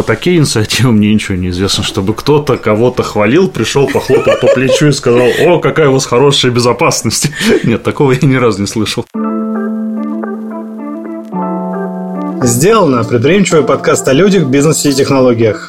про такие инициативы мне ничего не известно, чтобы кто-то кого-то хвалил, пришел, похлопал по плечу и сказал, о, какая у вас хорошая безопасность. Нет, такого я ни разу не слышал. Сделано предприимчивый подкаст о людях, бизнесе и технологиях.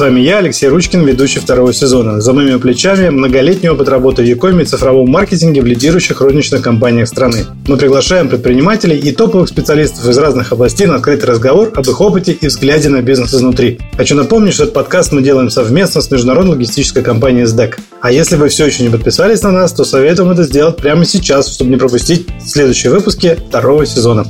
Вами я, Алексей Ручкин, ведущий второго сезона. За моими плечами многолетний опыт работы в Якоме и цифровом маркетинге в лидирующих розничных компаниях страны. Мы приглашаем предпринимателей и топовых специалистов из разных областей на открытый разговор об их опыте и взгляде на бизнес изнутри. Хочу напомнить, что этот подкаст мы делаем совместно с международной логистической компанией SDEC. А если вы все еще не подписались на нас, то советуем это сделать прямо сейчас, чтобы не пропустить следующие выпуски второго сезона.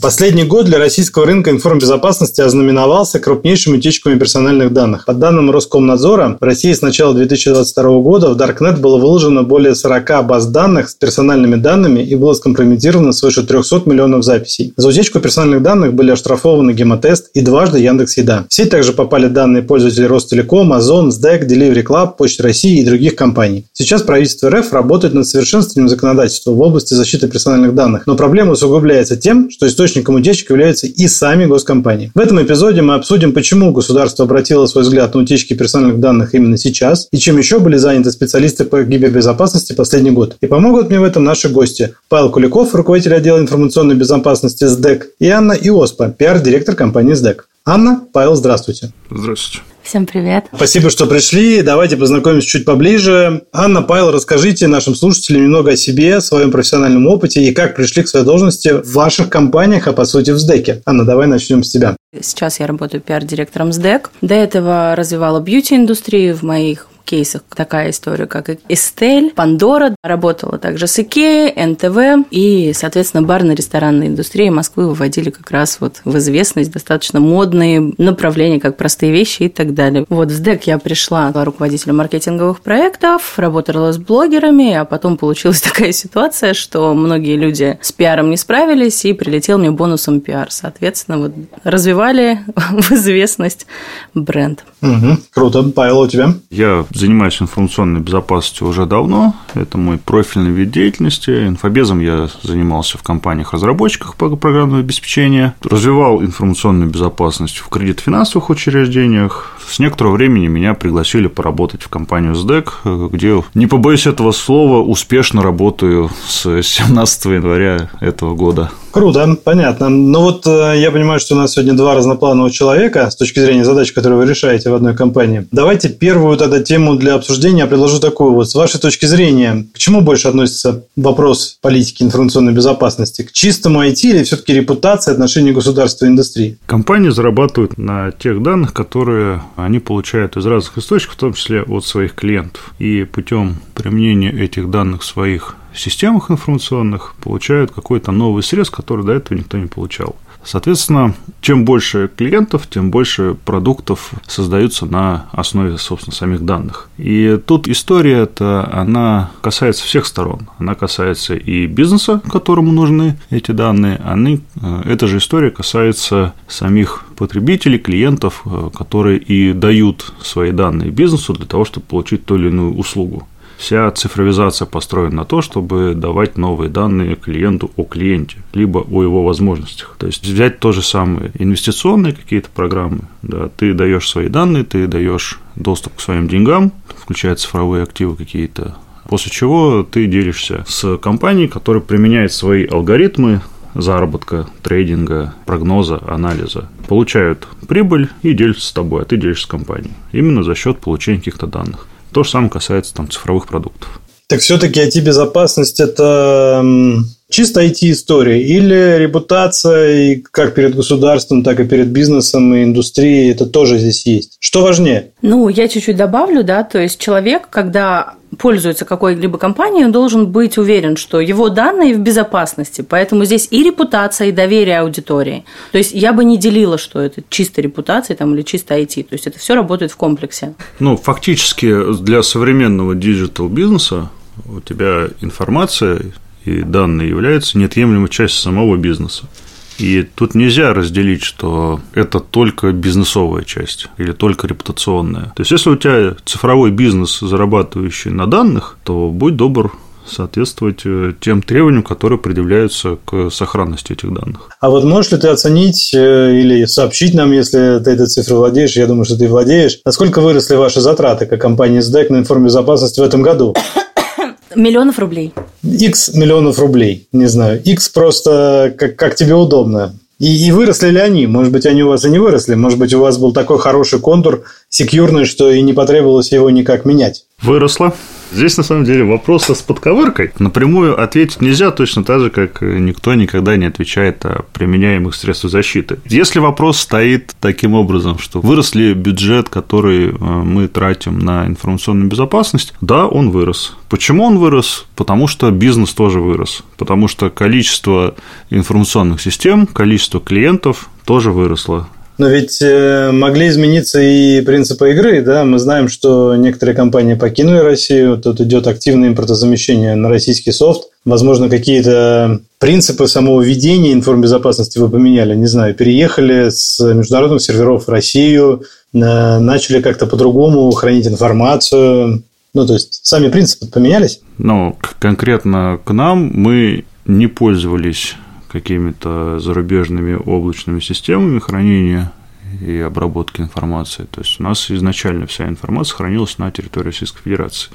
Последний год для российского рынка информбезопасности ознаменовался крупнейшими утечками персональных данных. По данным Роскомнадзора, в России с начала 2022 года в Darknet было выложено более 40 баз данных с персональными данными и было скомпрометировано свыше 300 миллионов записей. За утечку персональных данных были оштрафованы Гемотест и дважды Яндекс Еда. В сеть также попали данные пользователей Ростелеком, Озон, СДЭК, Delivery Club, Почты России и других компаний. Сейчас правительство РФ работает над совершенствованием законодательства в области защиты персональных данных, но проблема усугубляется тем, что источник источником утечек являются и сами госкомпании. В этом эпизоде мы обсудим, почему государство обратило свой взгляд на утечки персональных данных именно сейчас, и чем еще были заняты специалисты по кибербезопасности последний год. И помогут мне в этом наши гости. Павел Куликов, руководитель отдела информационной безопасности СДЭК, и Анна Иоспа, пиар-директор компании СДЭК. Анна, Павел, здравствуйте. Здравствуйте. Всем привет. Спасибо, что пришли. Давайте познакомимся чуть поближе. Анна, Павел, расскажите нашим слушателям немного о себе, о своем профессиональном опыте и как пришли к своей должности в ваших компаниях, а по сути в СДЭКе. Анна, давай начнем с тебя. Сейчас я работаю пиар-директором СДЭК. До этого развивала бьюти-индустрию в моих кейсах такая история, как Эстель, Пандора, работала также с Икеей, НТВ, и, соответственно, барно-ресторанной индустрии Москвы выводили как раз вот в известность достаточно модные направления, как простые вещи и так далее. Вот в СДЭК я пришла руководителем маркетинговых проектов, работала с блогерами, а потом получилась такая ситуация, что многие люди с пиаром не справились, и прилетел мне бонусом пиар. Соответственно, вот развивали в известность бренд. Угу, круто. Павел, у тебя? Я занимаюсь информационной безопасностью уже давно. Это мой профильный вид деятельности. Инфобезом я занимался в компаниях-разработчиках по программного обеспечения. Развивал информационную безопасность в кредит-финансовых учреждениях. С некоторого времени меня пригласили поработать в компанию СДЭК, где, не побоюсь этого слова, успешно работаю с 17 января этого года. Круто, понятно. Ну вот э, я понимаю, что у нас сегодня два разноплановых человека с точки зрения задач, которые вы решаете в одной компании. Давайте первую тогда тему для обсуждения предложу такую вот. С вашей точки зрения, к чему больше относится вопрос политики информационной безопасности? К чистому IT или все-таки репутации отношений государства и индустрии? Компании зарабатывают на тех данных, которые они получают из разных источников, в том числе от своих клиентов. И путем применения этих данных в своих системах информационных получают какой-то новый срез, который до этого никто не получал. Соответственно, чем больше клиентов, тем больше продуктов создаются на основе, собственно, самих данных. И тут история эта, она касается всех сторон. Она касается и бизнеса, которому нужны эти данные. Они, э, эта же история касается самих потребителей, клиентов, э, которые и дают свои данные бизнесу для того, чтобы получить ту или иную услугу. Вся цифровизация построена на то, чтобы давать новые данные клиенту о клиенте, либо о его возможностях. То есть взять то же самое инвестиционные какие-то программы, да, ты даешь свои данные, ты даешь доступ к своим деньгам, включая цифровые активы какие-то, после чего ты делишься с компанией, которая применяет свои алгоритмы заработка, трейдинга, прогноза, анализа, получают прибыль и делятся с тобой, а ты делишься с компанией. Именно за счет получения каких-то данных. То же самое касается там, цифровых продуктов. Так все-таки IT-безопасность – это чисто IT-история или репутация и как перед государством, так и перед бизнесом и индустрией это тоже здесь есть? Что важнее? Ну, я чуть-чуть добавлю, да, то есть человек, когда пользуется какой-либо компанией, он должен быть уверен, что его данные в безопасности. Поэтому здесь и репутация, и доверие аудитории. То есть я бы не делила, что это чисто репутация там, или чисто IT. То есть это все работает в комплексе. Ну, фактически для современного digital бизнеса у тебя информация и данные являются неотъемлемой частью самого бизнеса. И тут нельзя разделить, что это только бизнесовая часть или только репутационная. То есть, если у тебя цифровой бизнес, зарабатывающий на данных, то будь добр, соответствовать э, тем требованиям, которые предъявляются к сохранности этих данных. А вот можешь ли ты оценить э, или сообщить нам, если ты этой цифрой владеешь, я думаю, что ты владеешь, насколько выросли ваши затраты как компании СДЭК на информбезопасность в этом году? Миллионов рублей. X миллионов рублей, не знаю. X просто как, как тебе удобно. И, и выросли ли они? Может быть, они у вас и не выросли. Может быть, у вас был такой хороший контур секьюрный, что и не потребовалось его никак менять. Выросло. Здесь, на самом деле, вопрос с подковыркой. Напрямую ответить нельзя точно так же, как никто никогда не отвечает о применяемых средствах защиты. Если вопрос стоит таким образом, что вырос ли бюджет, который э, мы тратим на информационную безопасность, да, он вырос. Почему он вырос? Потому что бизнес тоже вырос. Потому что количество информационных систем, количество клиентов тоже выросло. Но ведь э, могли измениться и принципы игры, да? Мы знаем, что некоторые компании покинули Россию, тут идет активное импортозамещение на российский софт. Возможно, какие-то принципы самого ведения информбезопасности вы поменяли, не знаю, переехали с международных серверов в Россию, начали как-то по-другому хранить информацию. Ну, то есть, сами принципы поменялись? Ну, конкретно к нам мы не пользовались какими-то зарубежными облачными системами хранения и обработки информации. То есть у нас изначально вся информация хранилась на территории Российской Федерации.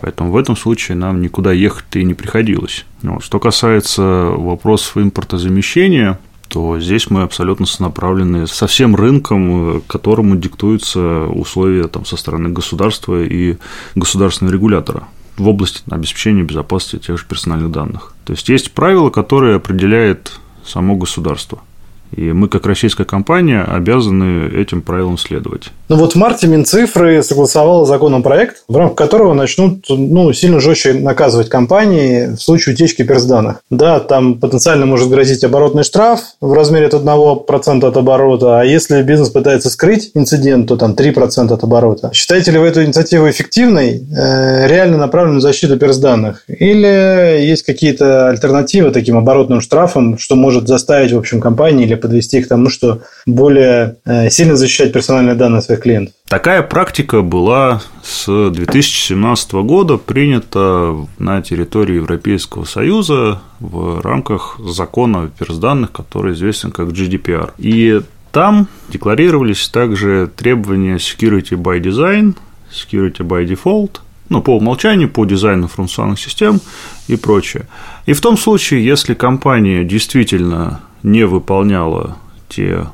Поэтому в этом случае нам никуда ехать и не приходилось. Вот. Что касается вопросов импортозамещения, то здесь мы абсолютно сонаправлены со всем рынком, которому диктуются условия там, со стороны государства и государственного регулятора в области обеспечения безопасности тех же персональных данных. То есть есть правила, которые определяет само государство – и мы, как российская компания, обязаны этим правилам следовать. Ну вот в марте Минцифры согласовал законопроект, в рамках которого начнут ну, сильно жестче наказывать компании в случае утечки персданных. Да, там потенциально может грозить оборотный штраф в размере от 1% от оборота, а если бизнес пытается скрыть инцидент, то там 3% от оборота. Считаете ли вы эту инициативу эффективной, э, реально направленной на защиту персданных? Или есть какие-то альтернативы таким оборотным штрафам, что может заставить, в общем, компании или подвести к тому, что более э, сильно защищать персональные данные своих клиентов. Такая практика была с 2017 года принята на территории Европейского Союза в рамках закона о персданных, который известен как GDPR. И там декларировались также требования security by design, security by default, ну, по умолчанию, по дизайну информационных систем и прочее. И в том случае, если компания действительно не выполняла те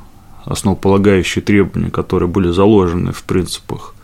основополагающие требования, которые были заложены в принципах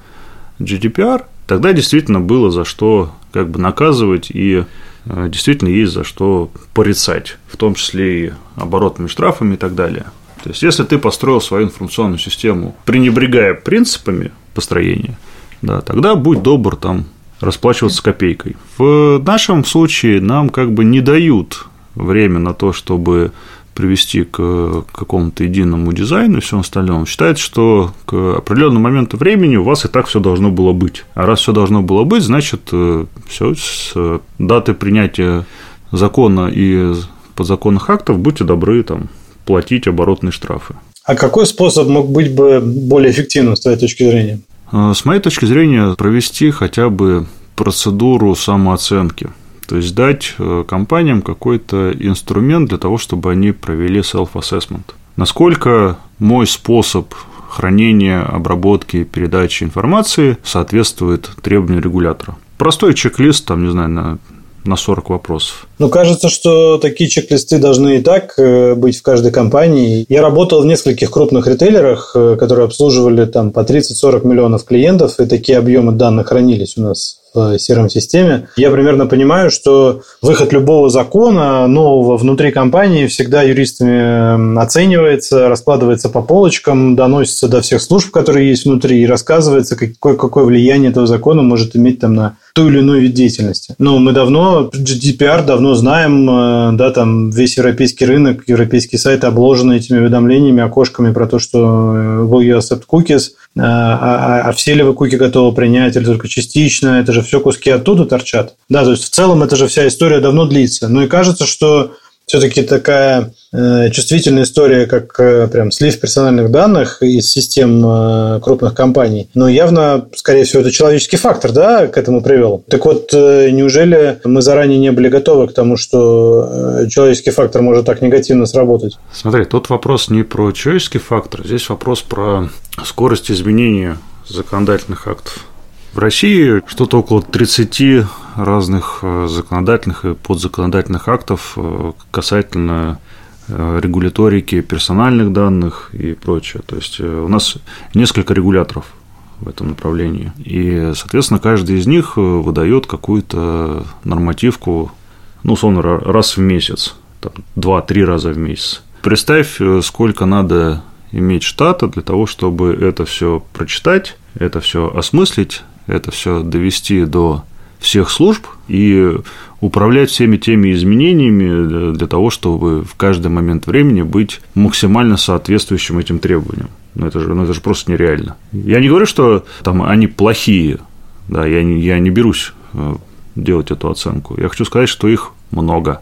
GDPR, тогда действительно было за что как бы наказывать и э, действительно есть за что порицать, в том числе и оборотными штрафами и так далее. То есть, если ты построил свою информационную систему, пренебрегая принципами построения, да, тогда будь добр там расплачиваться копейкой. В нашем случае нам как бы не дают время на то, чтобы привести к какому-то единому дизайну и всем остальному, считает, что к определенному моменту времени у вас и так все должно было быть. А раз все должно было быть, значит, э, все с даты принятия закона и подзаконных актов будьте добры там, платить оборотные штрафы. А какой способ мог быть бы более эффективным с твоей точки зрения? Э, с моей точки зрения, провести хотя бы процедуру самооценки – то есть дать э, компаниям какой-то инструмент для того, чтобы они провели self-assessment. Насколько мой способ хранения, обработки, передачи информации соответствует требованиям регулятора. Простой чек-лист, там, не знаю, на на 40 вопросов. Ну, кажется, что такие чек-листы должны и так э, быть в каждой компании. Я работал в нескольких крупных ритейлерах, э, которые обслуживали там по 30-40 миллионов клиентов, и такие объемы данных хранились у нас в CRM-системе. Я примерно понимаю, что выход любого закона нового внутри компании всегда юристами оценивается, раскладывается по полочкам, доносится до всех служб, которые есть внутри, и рассказывается, какое, какое влияние этого закона может иметь там на ту или иную вид деятельности. Ну, мы давно, GDPR давно знаем, э, да, там весь европейский рынок, европейские сайты обложены этими уведомлениями, окошками про то, что э, will you accept cookies, а, а, а, а все ли вы куки готовы принять или только частично, это же все куски оттуда торчат. Да, то есть в целом это же вся история давно длится. Ну и кажется, что все-таки такая э, чувствительная история, как э, прям слив персональных данных из систем э, крупных компаний. Но явно, скорее всего, это человеческий фактор, да, к этому привел. Так вот, э, неужели мы заранее не были готовы к тому, что э, человеческий фактор может так негативно сработать? Смотри, тут вопрос не про человеческий фактор, здесь вопрос про скорость изменения законодательных актов. В России что-то около 30 разных э, законодательных и подзаконодательных актов э, касательно э, регуляторики персональных данных и прочее. То есть у нас несколько регуляторов в этом направлении. И, соответственно, каждый из них выдает какую-то нормативку, ну, условно, раз в месяц, два-три раза в месяц. Представь, сколько надо иметь штата для того, чтобы это все прочитать, это все осмыслить это все довести до всех служб и управлять всеми теми изменениями для того, чтобы в каждый момент времени быть максимально соответствующим этим требованиям. Ну, это же, ну, это же просто нереально. Я не говорю, что там они плохие, да, я не, я не берусь э, делать эту оценку. Я хочу сказать, что их много.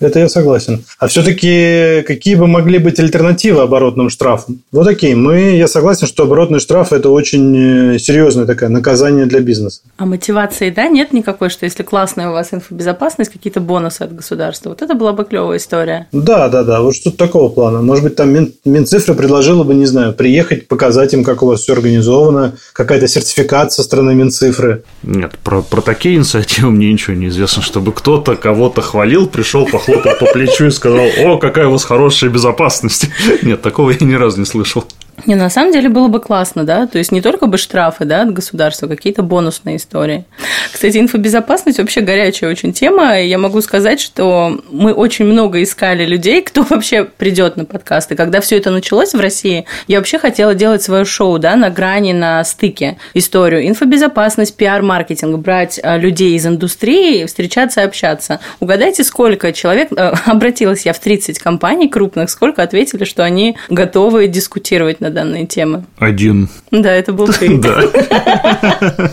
Это я согласен. А все-таки какие бы могли быть альтернативы оборотным штрафам? Вот такие. Мы, я согласен, что оборотный штраф – это очень э, серьезное такое наказание для бизнеса. А мотивации, да, нет никакой, что если классная у вас инфобезопасность, какие-то бонусы от государства. Вот это была бы клевая история. Да, да, да. Вот что-то такого плана. Может быть, там Мин, Минцифра предложила бы, не знаю, приехать, показать им, как у вас все организовано, какая-то сертификат со стороны Минцифры. Нет, про, про такие инициативы мне ничего не известно, чтобы кто-то кого-то хвалил, пришел, похлопал похлопал по плечу и сказал, о, какая у вас хорошая безопасность. Нет, такого я ни разу не слышал. Не, на самом деле было бы классно, да, то есть не только бы штрафы, да, от государства, какие-то бонусные истории. Кстати, инфобезопасность вообще горячая очень тема, и я могу сказать, что мы очень много искали людей, кто вообще придет на подкасты. Когда все это началось в России, я вообще хотела делать свое шоу, да, на грани, на стыке историю. Инфобезопасность, пиар-маркетинг, брать а, людей из индустрии, встречаться общаться. Угадайте, сколько человек, э, обратилась я в 30 компаний крупных, сколько ответили, что они готовы дискутировать на данные темы? Один. Да, это был ты. Да.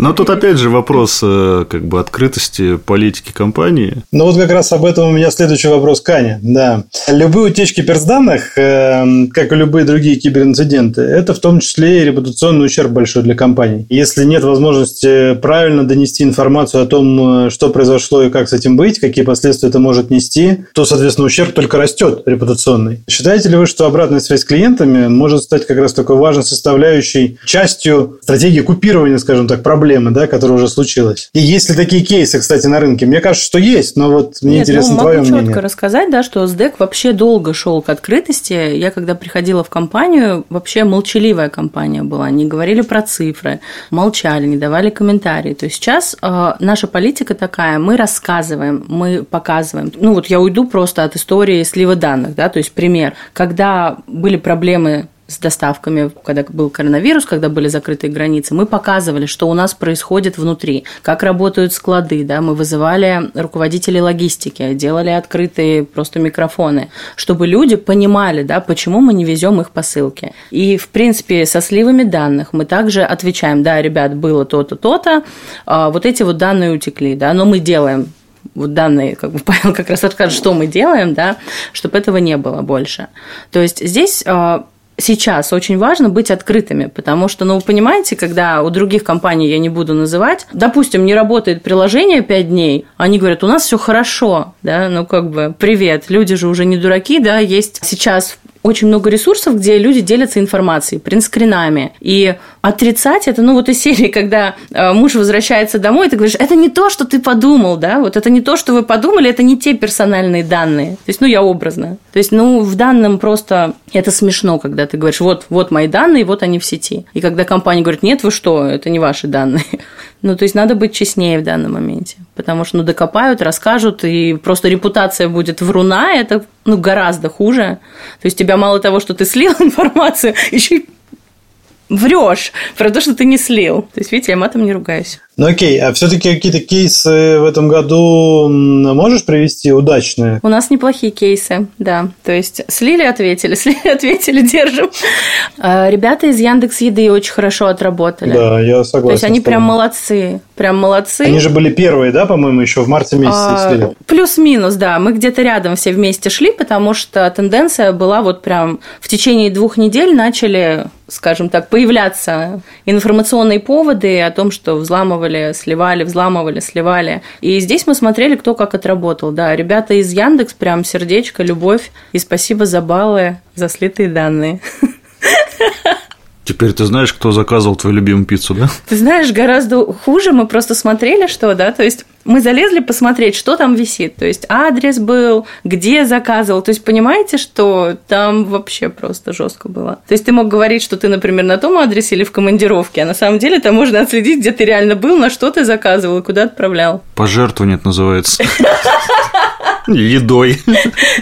Но тут опять же вопрос э, как бы открытости политики компании. Ну вот как раз об этом у меня следующий вопрос Кане. Да. Любые утечки персданных, э, как и любые другие киберинциденты, это в том числе и репутационный ущерб большой для компании. Если нет возможности правильно донести информацию о том, э, что произошло и как с этим быть, какие последствия это может нести, то, соответственно, ущерб только растет репутационный. Считаете ли вы, что обратная связь с клиентами может стать как раз такой важной составляющей, частью стратегии купирования, скажем так, проблемы, да, которая уже случилась. И есть ли такие кейсы, кстати, на рынке? Мне кажется, что есть, но вот мне Нет, интересно ну, твое могу мнение. четко рассказать, да, что SDEC вообще долго шел к открытости. Я когда приходила в компанию, вообще молчаливая компания была. Не говорили про цифры, молчали, не давали комментарии. То есть сейчас э, наша политика такая, мы рассказываем, мы показываем. Ну вот я уйду просто от истории слива данных, да, то есть пример. Когда были проблемы с доставками, когда был коронавирус, когда были закрытые границы, мы показывали, что у нас происходит внутри, как работают склады, да, мы вызывали руководителей логистики, делали открытые просто микрофоны, чтобы люди понимали, да, почему мы не везем их посылки. И, в принципе, со сливами данных мы также отвечаем, да, ребят, было то-то, то-то, а вот эти вот данные утекли, да, но мы делаем вот данные, как бы Павел как раз расскажет, что мы делаем, да, чтобы этого не было больше. То есть здесь а, сейчас очень важно быть открытыми, потому что, ну, вы понимаете, когда у других компаний, я не буду называть, допустим, не работает приложение 5 дней, они говорят, у нас все хорошо, да, ну, как бы, привет, люди же уже не дураки, да, есть сейчас очень много ресурсов, где люди делятся информацией, принтскринами. И отрицать это, ну, вот из серии, когда э, муж возвращается домой, и ты говоришь, это не то, что ты подумал, да, вот это не то, что вы подумали, это не те персональные данные. То есть, ну, я образно. То есть, ну, в данном просто это смешно, когда ты говоришь, вот, вот мои данные, вот они в сети. И когда компания говорит, нет, вы что, это не ваши данные. Ну, то есть, надо быть честнее в данном моменте. Потому что, ну, докопают, расскажут, и просто репутация будет вруна, это, ну, гораздо хуже. То есть, тебя мало того, что ты слил информацию, еще и врешь про то, что ты не слил. То есть, видите, я матом не ругаюсь. Ну окей, а все-таки какие-то кейсы в этом году можешь привести удачные? У нас неплохие кейсы, да. То есть слили, ответили, слили, ответили, держим. А, ребята из Яндекс Еды очень хорошо отработали. Да, я согласен. То есть они прям молодцы, прям молодцы. Они же были первые, да, по-моему, еще в марте месяце а, слили? Плюс-минус, да. Мы где-то рядом все вместе шли, потому что тенденция была вот прям в течение двух недель начали скажем так, появляться информационные поводы о том, что взламывали, сливали, взламывали, сливали. И здесь мы смотрели, кто как отработал. Да, ребята из Яндекс, прям сердечко, любовь и спасибо за баллы, за слитые данные. Теперь ты знаешь, кто заказывал твою любимую пиццу, да? Ты знаешь, гораздо хуже. Мы просто смотрели, что, да, то есть мы залезли посмотреть, что там висит. То есть адрес был, где заказывал. То есть понимаете, что там вообще просто жестко было. То есть ты мог говорить, что ты, например, на том адресе или в командировке, а на самом деле там можно отследить, где ты реально был, на что ты заказывал и куда отправлял. Пожертвование это называется. едой.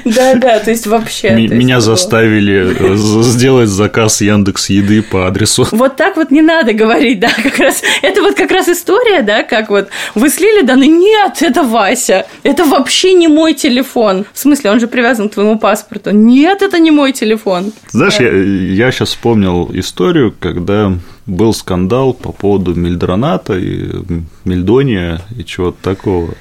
Да, да, то есть вообще. Меня заставили э, сделать заказ Яндекс еды по адресу. Вот так вот не надо говорить, да, как раз. Это вот как раз история, да, как вот вы слили данные. Нет, это Вася. Это вообще не мой телефон. В смысле, он же привязан к твоему паспорту. Нет, это не мой телефон. Знаешь, я, я сейчас вспомнил историю, когда был скандал по поводу Мильдроната и Мельдония и чего-то такого.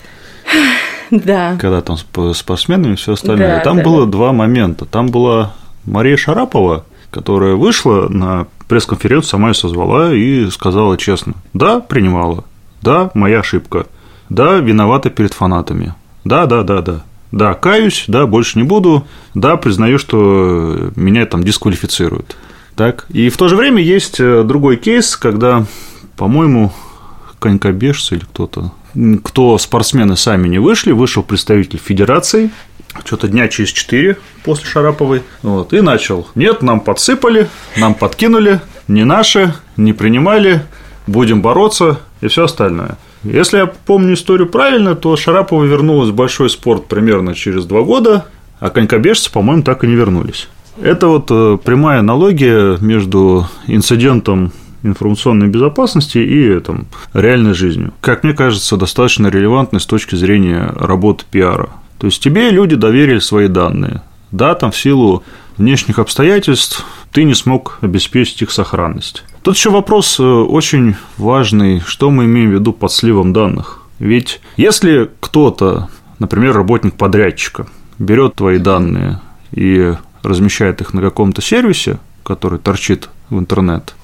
Да. Когда там с спортсменами и все остальное. Да, там да. было два момента. Там была Мария Шарапова, которая вышла на пресс-конференцию, сама ее созвала и сказала честно, да, принимала, да, моя ошибка, да, виновата перед фанатами, да, да, да, да, да, каюсь, да, больше не буду, да, признаю, что меня там дисквалифицируют. Так, и в то же время есть э, другой кейс, когда, по-моему, конькобежцы или кто-то кто спортсмены сами не вышли, вышел представитель федерации, что-то дня через четыре после Шараповой, вот, и начал. Нет, нам подсыпали, нам подкинули, не наши, не принимали, будем бороться и все остальное. Если я помню историю правильно, то Шарапова вернулась в большой спорт примерно через два года, а конькобежцы, по-моему, так и не вернулись. Это вот э, прямая аналогия между инцидентом информационной безопасности и там, реальной жизнью. Как мне кажется, достаточно релевантной с точки зрения работы пиара. То есть тебе люди доверили свои данные. Да, там в силу внешних обстоятельств ты не смог обеспечить их сохранность. Тут еще вопрос э, очень важный, что мы имеем в виду под сливом данных. Ведь если кто-то, например, работник подрядчика, берет твои данные и размещает их на каком-то сервисе, который торчит в интернет,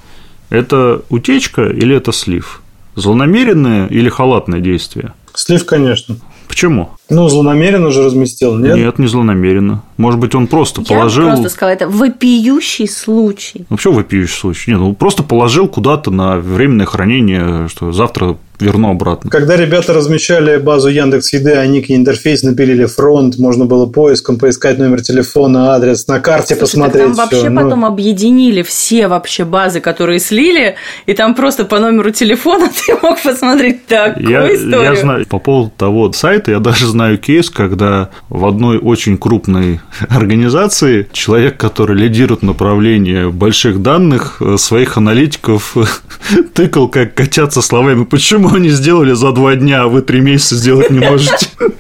это утечка или это слив? Злонамеренное или халатное действие? Слив, конечно. Почему? Ну, злонамеренно же разместил, нет? Нет, не злонамеренно. Может быть, он просто Я положил... Я просто сказала, это вопиющий случай. Ну, что вопиющий случай? Нет, ну, просто положил куда-то на временное хранение, что завтра верну обратно. Когда ребята размещали базу Яндекс Еды, они к интерфейс напилили фронт, можно было поиском поискать номер телефона, адрес, на карте Слушай, посмотреть. Там вообще всё. потом ну... объединили все вообще базы, которые слили, и там просто по номеру телефона ты мог посмотреть такую я, историю. Я знаю, по поводу того сайта, я даже знаю кейс, когда в одной очень крупной организации человек, который лидирует направление больших данных, э, своих аналитиков тыкал, как качаться словами, почему они сделали за два дня, а вы три месяца сделать не можете.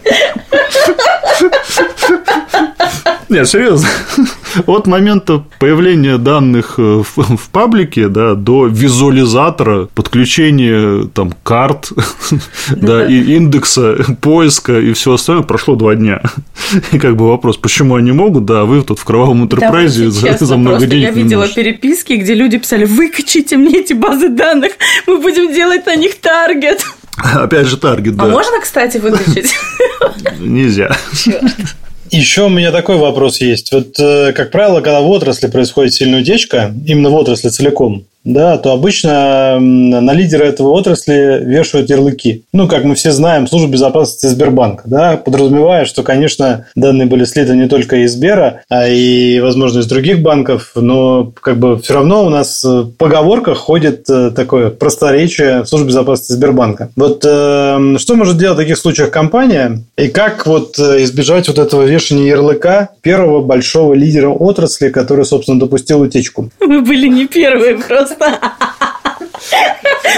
Нет, серьезно. От момента появления данных э, в, в паблике да, до визуализатора, подключения там, карт, да, и индекса поиска и все остальное прошло два дня. И как бы вопрос, почему они могут, да, вы тут в кровавом интерпрайзе за, за много денег Я видела переписки, где люди писали, выкачите мне эти базы данных, мы будем делать на них таргет. Опять же, таргет, а да. А можно, кстати, выключить? Нельзя. Черт. Еще у меня такой вопрос есть. Вот, э, как правило, когда в отрасли происходит сильная утечка, именно в отрасли целиком, да, то обычно на лидера этого отрасли вешают ярлыки. Ну, как мы все знаем, служба безопасности Сбербанка, да, подразумевая, что, конечно, данные были слиты не только из Сбера, а и, возможно, из других банков, но как бы все равно у нас в поговорках ходит э, такое просторечие службы безопасности Сбербанка. Вот э, что может делать в таких случаях компания и как вот э, избежать вот этого вешания ярлыка первого большого лидера отрасли, который, собственно, допустил утечку? Мы были не первые просто просто.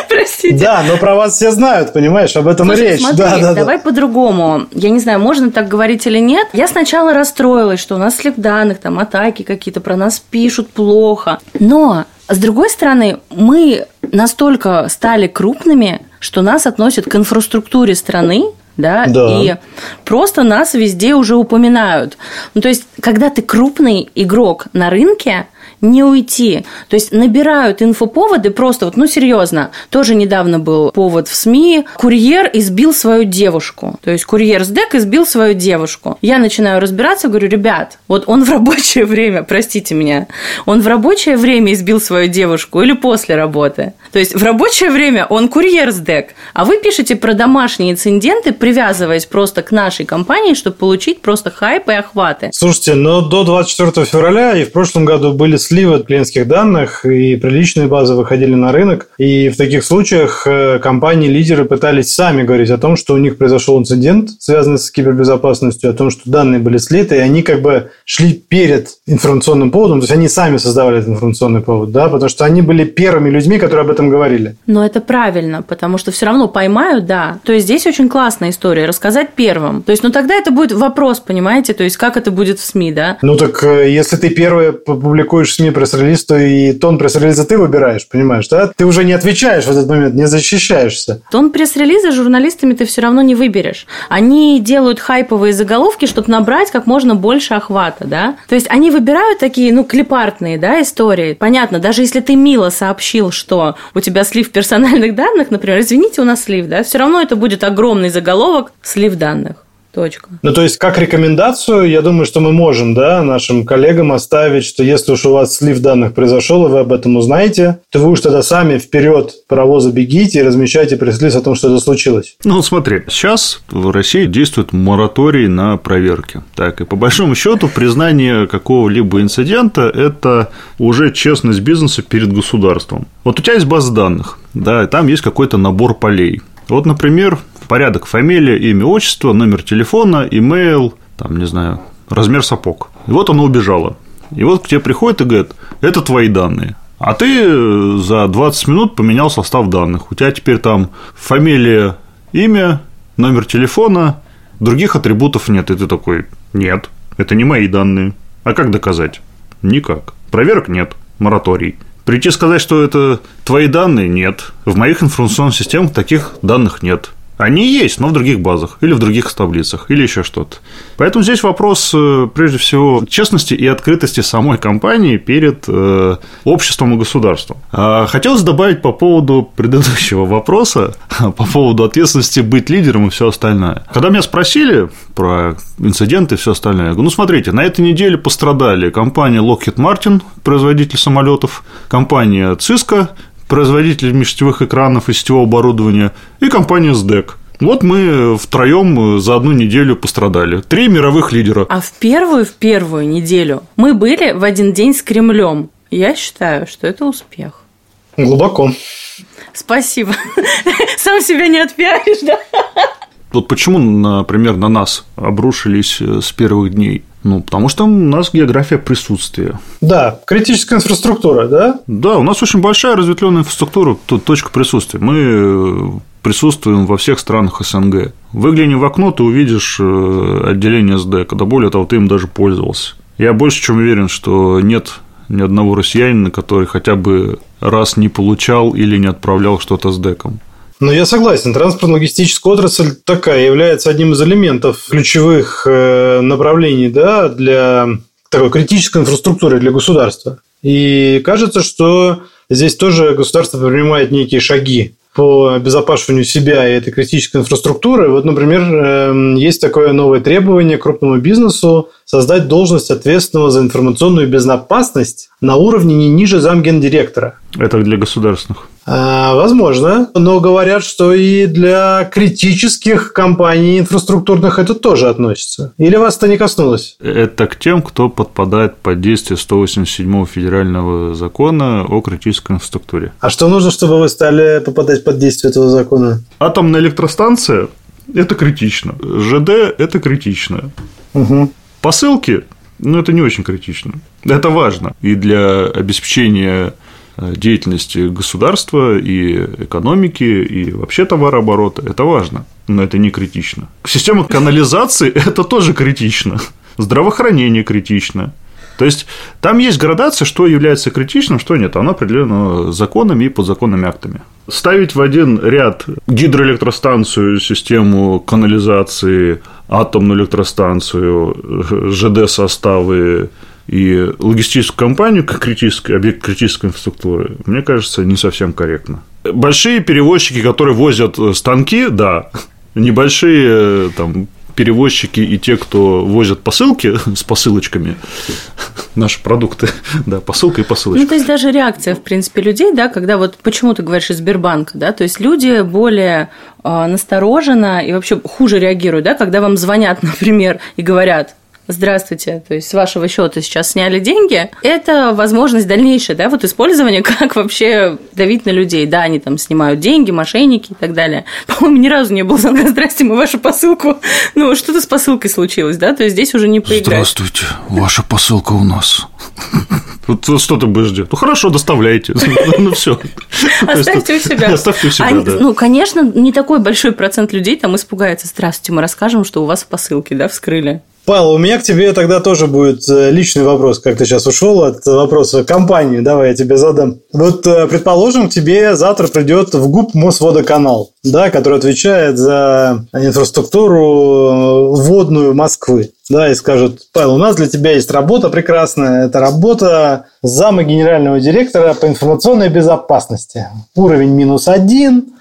Простите. Да, но про вас все знают, понимаешь, об этом Слушай, речь. Смотри, да, да, давай да. по-другому. Я не знаю, можно так говорить или нет. Я сначала расстроилась, что у нас слив данных, там атаки какие-то про нас пишут плохо. Но с другой стороны, мы настолько стали крупными, что нас относят к инфраструктуре страны, да, Да. и просто нас везде уже упоминают. Ну, то есть, когда ты крупный игрок на рынке, не уйти. То есть набирают инфоповоды просто вот, ну серьезно. Тоже недавно был повод в СМИ. Курьер избил свою девушку. То есть курьер с ДЭК избил свою девушку. Я начинаю разбираться, говорю, ребят, вот он в рабочее время, простите меня, он в рабочее время избил свою девушку или после работы? То есть в рабочее время он курьер с ДЭК, а вы пишете про домашние инциденты, привязываясь просто к нашей компании, чтобы получить просто хайп и охваты. Слушайте, но до 24 февраля и в прошлом году были сливы клиентских данных, и приличные базы выходили на рынок. И в таких случаях э, компании-лидеры пытались сами говорить о том, что у них произошел инцидент, связанный с кибербезопасностью, о том, что данные были слиты, и они как бы шли перед информационным поводом, то есть они сами создавали этот информационный повод, да, потому что они были первыми людьми, которые об этом говорили. Но это правильно, потому что все равно поймают, да. То есть здесь очень классная история, рассказать первым. То есть, ну тогда это будет вопрос, понимаете, то есть как это будет в СМИ, да? Ну так э, если ты первый публикуешь СМИ пресс-релиз, то и тон пресс-релиза ты выбираешь, понимаешь, да? Ты уже не отвечаешь в этот момент, не защищаешься. Тон пресс-релиза журналистами ты все равно не выберешь. Они делают хайповые заголовки, чтобы набрать как можно больше охвата, да? То есть они выбирают такие, ну, клипартные, да, истории. Понятно, даже если ты мило сообщил, что у тебя слив персональных данных, например, извините, у нас слив, да, все равно это будет огромный заголовок слив данных. Точка. Ну, то есть, как рекомендацию, я думаю, что мы можем, да, нашим коллегам оставить, что если уж у вас слив данных произошел, и вы об этом узнаете, то вы уж тогда сами вперед паровоза бегите и размещайте пресс-релиз о том, что это случилось. Ну, вот смотри, сейчас в России действует мораторий на проверки. Так, и по большому счету признание какого-либо инцидента – это уже честность бизнеса перед государством. Вот у тебя есть база данных, да, и там есть какой-то набор полей. Вот, например, порядок фамилия, имя, отчество, номер телефона, имейл, там, не знаю, размер сапог. И вот оно убежало. И вот к тебе приходит и говорит, это твои данные. А ты за 20 минут поменял состав данных. У тебя теперь там фамилия, имя, номер телефона, других атрибутов нет. И ты такой, нет, это не мои данные. А как доказать? Никак. Проверок нет, мораторий. Прийти сказать, что это твои данные, нет. В моих информационных системах таких данных нет. Они есть, но в других базах, или в других таблицах, или еще что-то. Поэтому здесь вопрос, э, прежде всего, честности и открытости самой компании перед э, обществом и государством. А хотелось добавить по поводу предыдущего вопроса, по поводу ответственности быть лидером и все остальное. Когда меня спросили про инциденты и все остальное, я говорю, ну смотрите, на этой неделе пострадали компания Lockheed Martin, производитель самолетов, компания Cisco, производитель межсетевых экранов и сетевого оборудования, и компания SDEC. Вот мы втроем за одну неделю пострадали. Три мировых лидера. А в первую, в первую неделю мы были в один день с Кремлем. Я считаю, что это успех. Глубоко. Спасибо. Сам себя не отпиаришь, да? Вот почему, например, на нас обрушились с первых дней? Ну, потому что у нас география присутствия. Да, критическая инфраструктура, да? Да, у нас очень большая разветвленная инфраструктура, тут точка присутствия. Мы присутствуем во всех странах СНГ. Выгляни в окно, ты увидишь отделение СД, когда более того, ты им даже пользовался. Я больше чем уверен, что нет ни одного россиянина, который хотя бы раз не получал или не отправлял что-то с деком. Ну, я согласен. Транспортно-логистическая отрасль такая является одним из элементов ключевых направлений да, для такой критической инфраструктуры для государства. И кажется, что здесь тоже государство принимает некие шаги по обезопасиванию себя и этой критической инфраструктуры. Вот, например, есть такое новое требование крупному бизнесу создать должность ответственного за информационную безопасность на уровне не ниже замгендиректора. Это для государственных. А, возможно, но говорят, что и для критических компаний инфраструктурных это тоже относится. Или вас это не коснулось? Это к тем, кто подпадает под действие 187 федерального закона о критической инфраструктуре. А что нужно, чтобы вы стали попадать под действие этого закона? Атомная электростанция – это критично. ЖД – это критично. Угу. Посылки ну, это не очень критично. Это важно и для обеспечения деятельности государства и экономики, и вообще товарооборота. Это важно, но это не критично. Система канализации – это тоже критично. Здравоохранение критично. То есть там есть градация, что является критичным, что нет. Оно определено законами и подзаконными актами. Ставить в один ряд гидроэлектростанцию, систему канализации, атомную электростанцию, ЖД-составы и логистическую компанию как критический, объект критической инфраструктуры, мне кажется, не совсем корректно. Большие перевозчики, которые возят станки, да, небольшие там перевозчики и те, кто возят посылки с посылочками, наши продукты, да, посылка и посылочка. Ну, то есть даже реакция, в принципе, людей, да, когда вот почему ты говоришь из Сбербанка, да, то есть люди более э, настороженно и вообще хуже реагируют, да, когда вам звонят, например, и говорят, здравствуйте, то есть с вашего счета сейчас сняли деньги, это возможность дальнейшая, да, вот использования, как вообще давить на людей. Да, они там снимают деньги, мошенники и так далее. По-моему, ни разу не было звонка, здрасте, мы вашу посылку, ну, что-то с посылкой случилось, да, то есть здесь уже не поиграть. Здравствуйте, ваша посылка у нас. Вот что ты будешь делать? Ну хорошо, доставляйте. Ну все. Оставьте у себя. Оставьте у себя, да. Ну, конечно, не такой большой процент людей там испугается. Здравствуйте, мы расскажем, что у вас в посылке, да, вскрыли. Павел, у меня к тебе тогда тоже будет э, личный вопрос, как ты сейчас ушел от вопроса компании. Давай я тебе задам. Вот, э, предположим, тебе завтра придет в ГУП Мосводоканал, да, который отвечает за инфраструктуру э, водную Москвы. Да, и скажут, Павел, у нас для тебя есть работа прекрасная. Это работа зама генерального директора по информационной безопасности. Уровень минус один,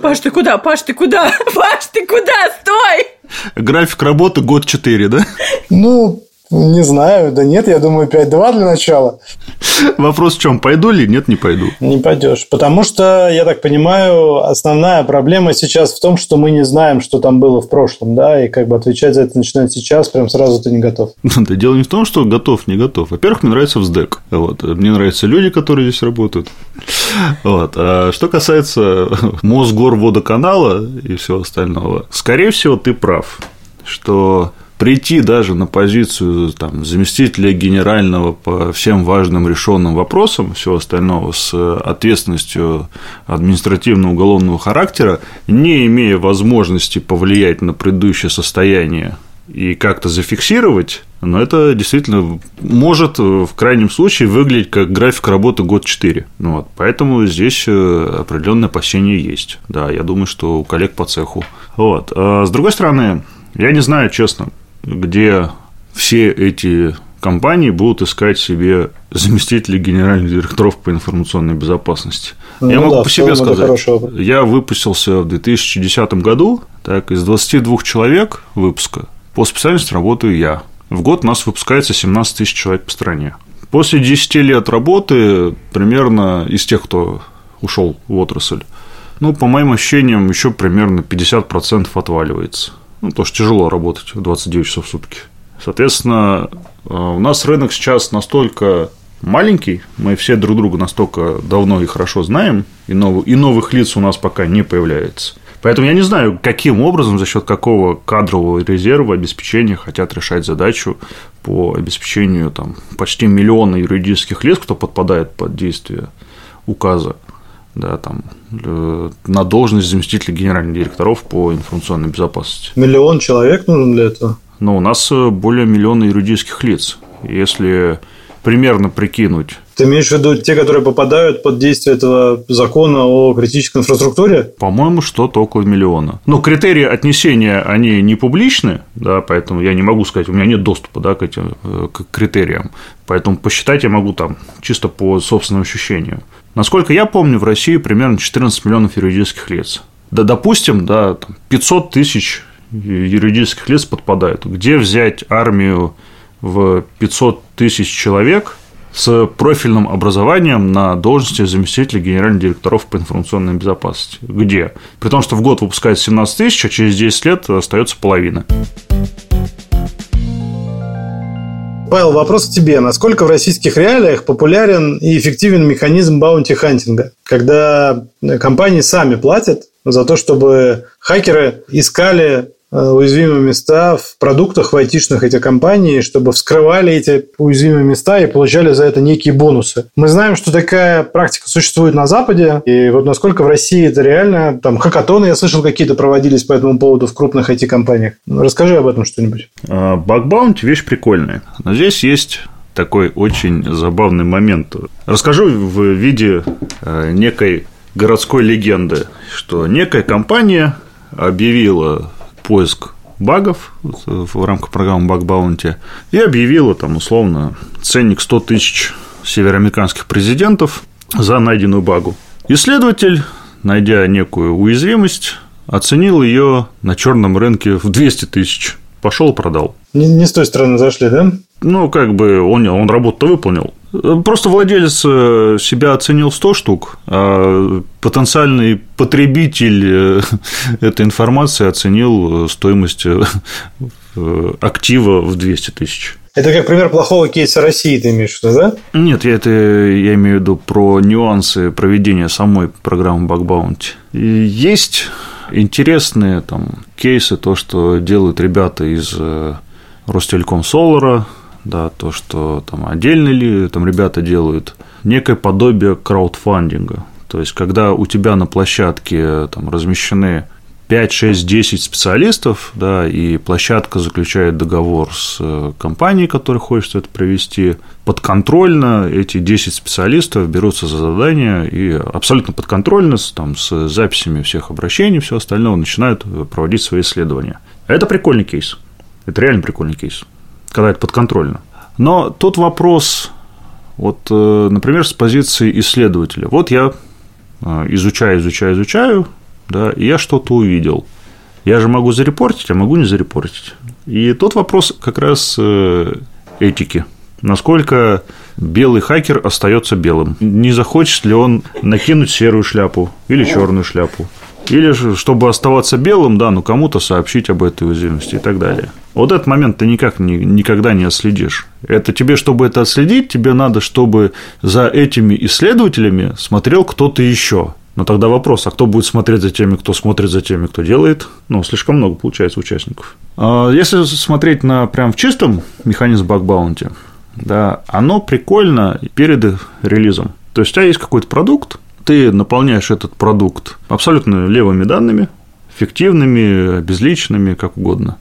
Паш, ты куда? Паш, ты куда? Паш, ты куда? Стой! График работы год 4, да? Ну, не знаю, да нет, я думаю, 5-2 для начала. Вопрос в чем, пойду ли? Нет, не пойду. Не пойдешь. Потому что, я так понимаю, основная проблема сейчас в том, что мы не знаем, что там было в прошлом, да, и как бы отвечать за это начинать сейчас, прям сразу ты не готов. Да, дело не в том, что готов, не готов. Во-первых, мне нравится ВЗДЭК. Вот. Мне нравятся люди, которые здесь работают. Вот. А что касается Мосгорводоканала и всего остального, скорее всего, ты прав, что прийти даже на позицию там, заместителя генерального по всем важным решенным вопросам, всего остального с ответственностью административно-уголовного характера, не имея возможности повлиять на предыдущее состояние и как-то зафиксировать, но это действительно может в крайнем случае выглядеть как график работы год 4. Ну, вот, поэтому здесь э, определенное опасение есть. Да, я думаю, что у коллег по цеху. Вот. А с другой стороны, я не знаю, честно, где все эти компании будут искать себе заместителей генеральных директоров по информационной безопасности. Ну, я могу да, по себе сказать. Я выпустился в 2010 году, так, из 22 человек выпуска по специальности работаю я. В год у нас выпускается 17 тысяч человек по стране. После 10 лет работы примерно из тех, кто ушел в отрасль, ну, по моим ощущениям, еще примерно 50% отваливается. Ну, потому что тяжело работать 29 часов в сутки. Соответственно, э, у нас рынок сейчас настолько маленький, мы все друг друга настолько давно и хорошо знаем, и, новых, и новых лиц у нас пока не появляется. Поэтому я не знаю, каким образом, за счет какого кадрового резерва обеспечения хотят решать задачу по обеспечению там, почти миллиона юридических лиц, кто подпадает под действие указа да, там, э, на должность заместителя генеральных директоров по информационной безопасности. Миллион человек нужен для этого? Но у нас э, более миллиона юридических лиц. Если примерно прикинуть. Ты имеешь в виду те, которые попадают под действие этого закона о критической инфраструктуре? По-моему, что-то около миллиона. Но критерии отнесения, они не публичны, да, поэтому я не могу сказать, у меня нет доступа да, к этим э, к критериям. Поэтому посчитать я могу там чисто по собственным ощущениям. Насколько я помню, в России примерно 14 миллионов юридических лиц. Да, допустим, да, 500 тысяч юридических лиц подпадают. Где взять армию в 500 тысяч человек с профильным образованием на должности заместителя генеральных директоров по информационной безопасности? Где? При том, что в год выпускается 17 тысяч, а через 10 лет остается половина. Павел, вопрос к тебе. Насколько в российских реалиях популярен и эффективен механизм bounty hunting а, когда компании сами платят за то, чтобы хакеры искали уязвимые места в продуктах в айтишных этих компаний, чтобы вскрывали эти уязвимые места и получали за это некие бонусы. Мы знаем, что такая практика существует на Западе, и вот насколько в России это реально, там хакатоны, я слышал, какие-то проводились по этому поводу в крупных IT-компаниях. Расскажи об этом что-нибудь. Бакбаунти – вещь прикольная. Но здесь есть такой очень забавный момент. Расскажу в виде э, некой городской легенды, что некая компания объявила поиск багов в рамках программы Bug Bounty и объявила там условно ценник 100 тысяч североамериканских президентов за найденную багу. Исследователь, найдя некую уязвимость, оценил ее на черном рынке в 200 тысяч. Пошел продал. Не, не с той стороны зашли, да? Ну, как бы он, он работу выполнил. Просто владелец э, себя оценил 100 штук, а потенциальный потребитель э, этой информации оценил э, стоимость актива в 200 тысяч. Это как пример плохого кейса России, ты имеешь в виду, да? Нет, я это я имею в виду про нюансы проведения самой программы Bounty. Есть интересные там кейсы, то, что делают ребята из Ростелеком Солара, да, то, что там отдельно ли там ребята делают, некое подобие краудфандинга. То есть, когда у тебя на площадке там размещены 5, 6, 10 специалистов, да, и площадка заключает договор с э, компанией, которая хочет это провести, подконтрольно эти 10 специалистов берутся за задание и абсолютно подконтрольно, там, с записями всех обращений, все остальное, начинают проводить свои исследования. Это прикольный кейс. Это реально прикольный кейс когда это подконтрольно. Но тут вопрос, вот, э, например, с позиции исследователя. Вот я э, изучаю, изучаю, изучаю, да, и я что-то увидел. Я же могу зарепортить, а могу не зарепортить. И тут вопрос как раз э, этики. Насколько белый хакер остается белым? Не захочет ли он накинуть серую шляпу или черную шляпу? Или же, чтобы оставаться белым, да, ну кому-то сообщить об этой уязвимости и так далее. Вот этот момент ты никак ни, никогда не отследишь. Это тебе, чтобы это отследить, тебе надо, чтобы за этими исследователями смотрел кто-то еще. Но тогда вопрос, а кто будет смотреть за теми, кто смотрит за теми, кто делает? Ну, слишком много получается участников. А если смотреть на прям в чистом механизм баг-баунти, да, оно прикольно перед релизом. То есть у тебя есть какой-то продукт, ты наполняешь этот продукт абсолютно левыми данными, фиктивными, безличными, как угодно,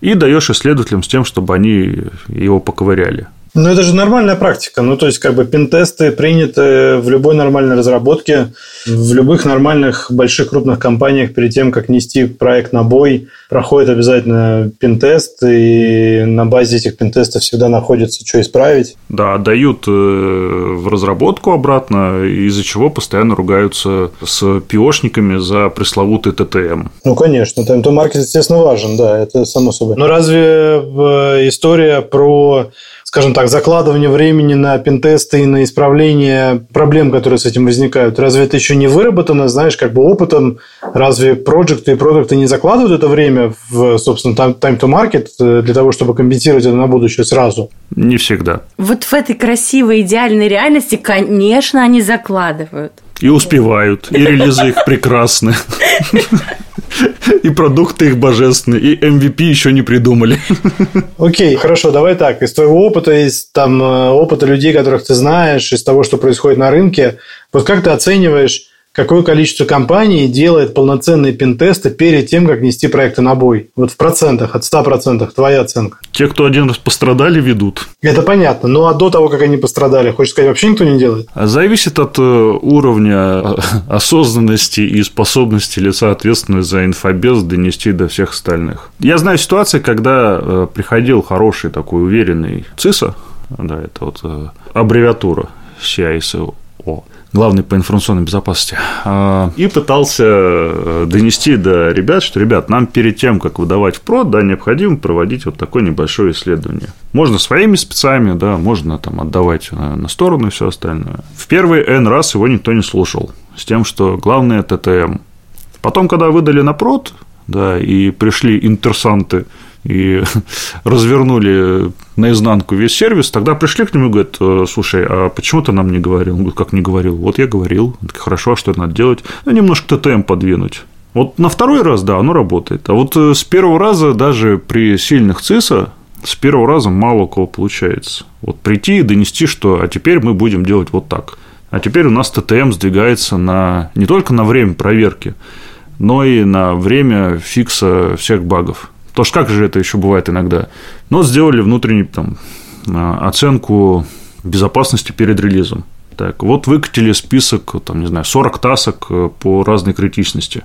и даешь исследователям с тем, чтобы они его поковыряли. Ну, это же нормальная практика. Ну, то есть, как бы пентесты приняты в любой нормальной разработке, в любых нормальных больших крупных компаниях перед тем, как нести проект на бой, проходит обязательно пентест, и на базе этих пентестов всегда находится, что исправить. Да, дают э, в разработку обратно, из-за чего постоянно ругаются с пиошниками за пресловутый ТТМ. Ну, конечно, ТМТ-маркет, естественно, важен, да, это само собой. Но разве э, история про скажем так, закладывание времени на пентесты и на исправление проблем, которые с этим возникают. Разве это еще не выработано, знаешь, как бы опытом? Разве проекты и продукты не закладывают это время в, собственно, time to market э, для того, чтобы компенсировать это на будущее сразу? Не всегда. Вот в этой красивой идеальной реальности, конечно, они закладывают. И успевают, и релизы их прекрасны. И продукты их божественные, и MVP еще не придумали. Окей, хорошо, давай так. Из твоего опыта, из там, э, опыта людей, которых ты знаешь, из того, что происходит на рынке, вот как ты оцениваешь какое количество компаний делает полноценные пентесты перед тем, как нести проекты на бой? Вот в процентах, от 100%, твоя оценка. Те, кто один раз пострадали, ведут. Это понятно. Ну, а до того, как они пострадали, хочешь сказать, вообще никто не делает? А зависит от э, уровня э, осознанности и способности лица, ответственного за инфобез, донести до всех остальных. Я знаю ситуации, когда э, приходил хороший такой уверенный ЦИСа, да, это вот аббревиатура CISO, главный по информационной безопасности, а, и пытался э, донести до ребят, что, ребят, нам перед тем, как выдавать в прод, да, необходимо проводить вот такое небольшое исследование. Можно своими спецами, да, можно там отдавать на сторону и все остальное. В первый N раз его никто не слушал, с тем, что главное ТТМ. Потом, когда выдали на прод, да, и пришли интерсанты и развернули наизнанку весь сервис, тогда пришли к нему и говорят, «Э, слушай, а почему ты нам не говорил? Он говорит, как не говорил? Вот я говорил. Он хорошо, а что надо делать? Ну, немножко ТТМ подвинуть. Вот на второй раз, да, оно работает. А вот э, с первого раза, даже при сильных ЦИСа, с первого раза мало у кого получается. Вот прийти и донести, что а теперь мы будем делать вот так. А теперь у нас ТТМ сдвигается на не только на время проверки, но и на время фикса всех багов. Потому что как же это еще бывает иногда? Вот сделали внутреннюю там, а, оценку безопасности перед релизом. Так, вот выкатили список, там, не знаю, 40 тасок э, по разной критичности,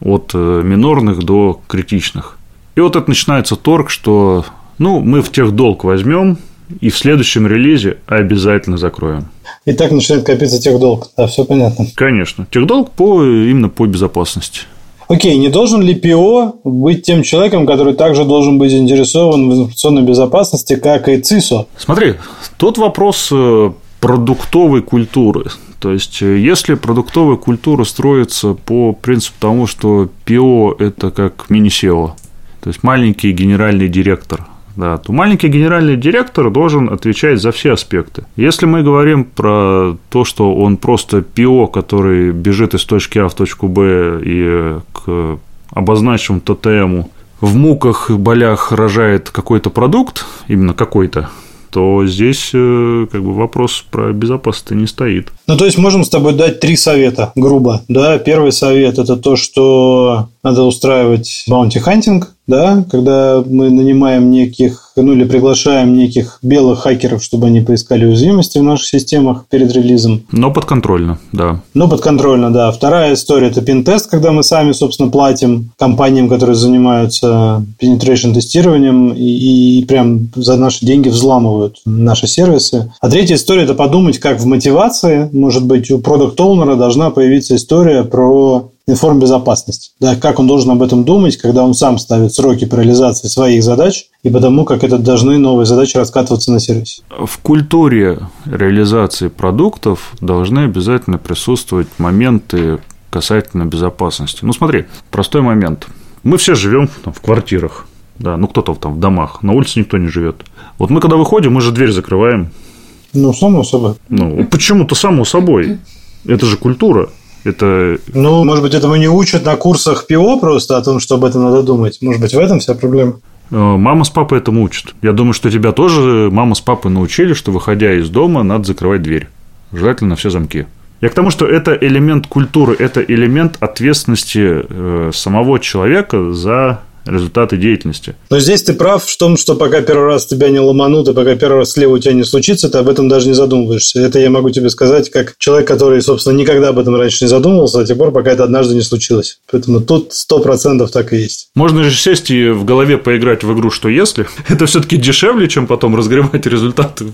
от э, минорных до критичных. И вот это начинается торг, что ну, мы в тех долг возьмем и в следующем релизе обязательно закроем. И так начинает копиться тех долг. Да, все понятно. Конечно. тех долг по, именно по безопасности. Окей, не должен ли ПО быть тем человеком, который также должен быть заинтересован в информационной безопасности, как и ЦИСО? Смотри, тут вопрос э, продуктовой культуры. То есть, э, если продуктовая культура строится по принципу тому, что ПО – это как мини-сео, то есть маленький генеральный директор да, то маленький генеральный директор должен отвечать за все аспекты. Если мы говорим про то, что он просто PO, который бежит из точки А в точку Б и к обозначенному TTM у в муках и болях рожает какой-то продукт, именно какой-то, то здесь э, как бы вопрос про безопасность не стоит. Ну, то есть, можем с тобой дать три совета, грубо. Да, первый совет – это то, что надо устраивать bounty hunting, да, когда мы нанимаем неких, ну или приглашаем неких белых хакеров, чтобы они поискали уязвимости в наших системах перед релизом. Но подконтрольно, да. Но подконтрольно, да. Вторая история – это пин-тест, когда мы сами, собственно, платим компаниям, которые занимаются penetration тестированием и, и прям за наши деньги взламывают наши сервисы. А третья история – это подумать, как в мотивации, может быть, у продукт-оунера должна появиться история про информбезопасность. Да, как он должен об этом думать, когда он сам ставит сроки по реализации своих задач и потому, как это должны новые задачи раскатываться на сервисе. В культуре реализации продуктов должны обязательно присутствовать моменты касательно безопасности. Ну, смотри, простой момент. Мы все живем там, в квартирах, да, ну кто-то там в домах, на улице никто не живет. Вот мы когда выходим, мы же дверь закрываем. Ну, само собой. Ну, почему-то само собой. Это же культура. Это... Ну, может быть, этому не учат на курсах ПИО просто о том, что об этом надо думать. Может быть, в этом вся проблема. Э, мама с папой этому учат. Я думаю, что тебя тоже мама с папой научили, что выходя из дома, надо закрывать дверь. Желательно на все замки. Я к тому, что это элемент культуры, это элемент ответственности э, самого человека за результаты деятельности. Но здесь ты прав в том, что пока первый раз тебя не ломанут, и пока первый раз слева у тебя не случится, ты об этом даже не задумываешься. Это я могу тебе сказать, как человек, который, собственно, никогда об этом раньше не задумывался, а тех пор, пока это однажды не случилось. Поэтому тут сто процентов так и есть. Можно же сесть и в голове поиграть в игру «Что если?». Это все-таки дешевле, чем потом разгребать результаты